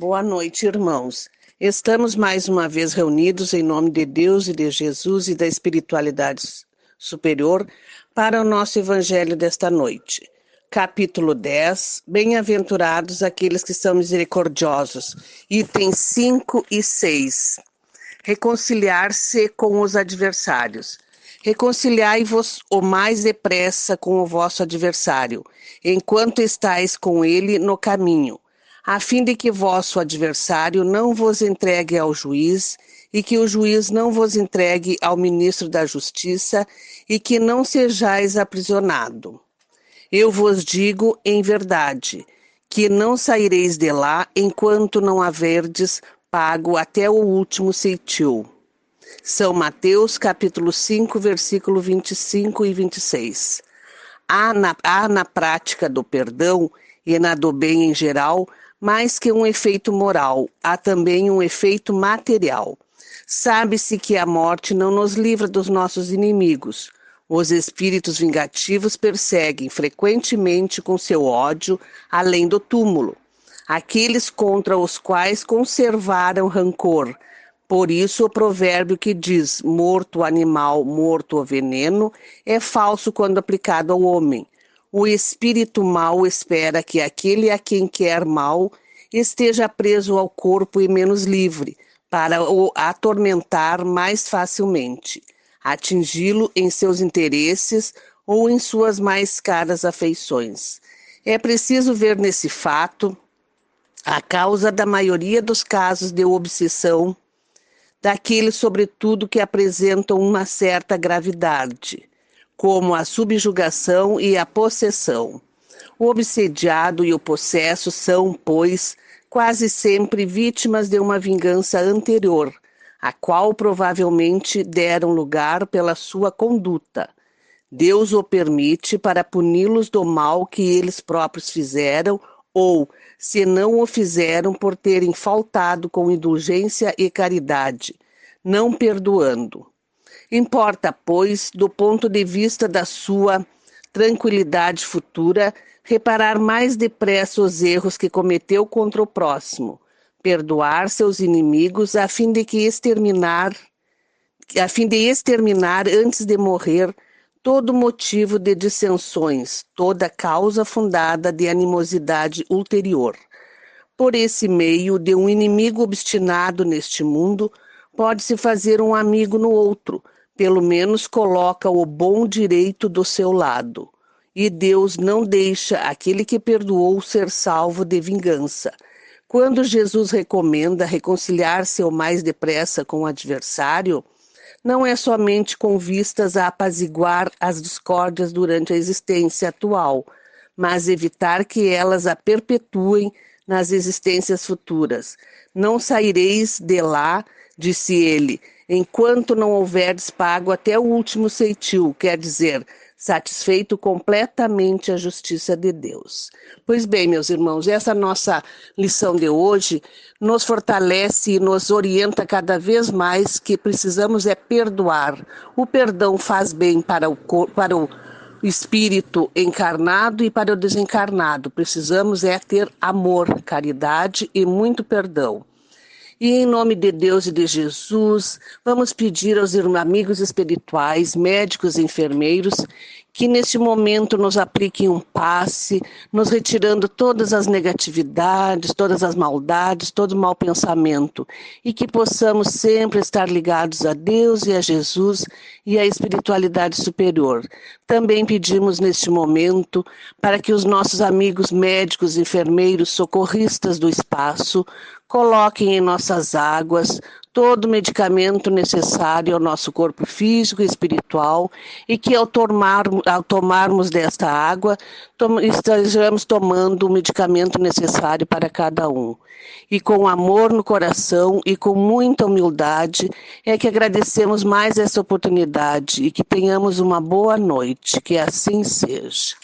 Boa noite, irmãos. Estamos mais uma vez reunidos em nome de Deus e de Jesus e da espiritualidade superior para o nosso evangelho desta noite. Capítulo 10: Bem-aventurados aqueles que são misericordiosos. Itens 5 e 6. Reconciliar-se com os adversários. Reconciliai-vos o mais depressa com o vosso adversário, enquanto estáis com ele no caminho a fim de que vosso adversário não vos entregue ao juiz, e que o juiz não vos entregue ao ministro da Justiça, e que não sejais aprisionado. Eu vos digo em verdade, que não saireis de lá enquanto não haverdes pago até o último ceitil. São Mateus capítulo 5, versículo 25 e 26. Há na, há na prática do perdão e na do bem em geral mais que um efeito moral, há também um efeito material. Sabe-se que a morte não nos livra dos nossos inimigos. Os espíritos vingativos perseguem frequentemente com seu ódio além do túmulo aqueles contra os quais conservaram rancor. Por isso, o provérbio que diz morto o animal, morto o veneno, é falso quando aplicado ao homem. O espírito mau espera que aquele a quem quer mal esteja preso ao corpo e menos livre, para o atormentar mais facilmente, atingi-lo em seus interesses ou em suas mais caras afeições. É preciso ver nesse fato a causa da maioria dos casos de obsessão, daqueles, sobretudo, que apresentam uma certa gravidade como a subjugação e a possessão. O obsediado e o possesso são, pois, quase sempre vítimas de uma vingança anterior, a qual provavelmente deram lugar pela sua conduta. Deus o permite para puni-los do mal que eles próprios fizeram ou, se não o fizeram, por terem faltado com indulgência e caridade, não perdoando. Importa, pois, do ponto de vista da sua tranquilidade futura, reparar mais depressa os erros que cometeu contra o próximo, perdoar seus inimigos a fim de que exterminar, a fim de exterminar antes de morrer todo motivo de dissensões, toda causa fundada de animosidade ulterior. Por esse meio de um inimigo obstinado neste mundo, pode-se fazer um amigo no outro, pelo menos coloca o bom direito do seu lado. E Deus não deixa aquele que perdoou ser salvo de vingança. Quando Jesus recomenda reconciliar-se o mais depressa com o adversário, não é somente com vistas a apaziguar as discórdias durante a existência atual, mas evitar que elas a perpetuem nas existências futuras. Não saireis de lá, disse ele, enquanto não houveres pago até o último ceitil, quer dizer, satisfeito completamente a justiça de Deus. Pois bem, meus irmãos, essa nossa lição de hoje nos fortalece e nos orienta cada vez mais que precisamos é perdoar. O perdão faz bem para o para o espírito encarnado e para o desencarnado. Precisamos é ter amor, caridade e muito perdão. E em nome de Deus e de Jesus, vamos pedir aos amigos espirituais, médicos e enfermeiros que neste momento nos apliquem um passe, nos retirando todas as negatividades, todas as maldades, todo o mau pensamento, e que possamos sempre estar ligados a Deus e a Jesus e à espiritualidade superior. Também pedimos neste momento para que os nossos amigos médicos, enfermeiros, socorristas do espaço coloquem em nossas águas todo o medicamento necessário ao nosso corpo físico e espiritual e que ao, tomar, ao tomarmos desta água tom, estejamos tomando o medicamento necessário para cada um. E com amor no coração e com muita humildade é que agradecemos mais essa oportunidade e que tenhamos uma boa noite. Que assim seja.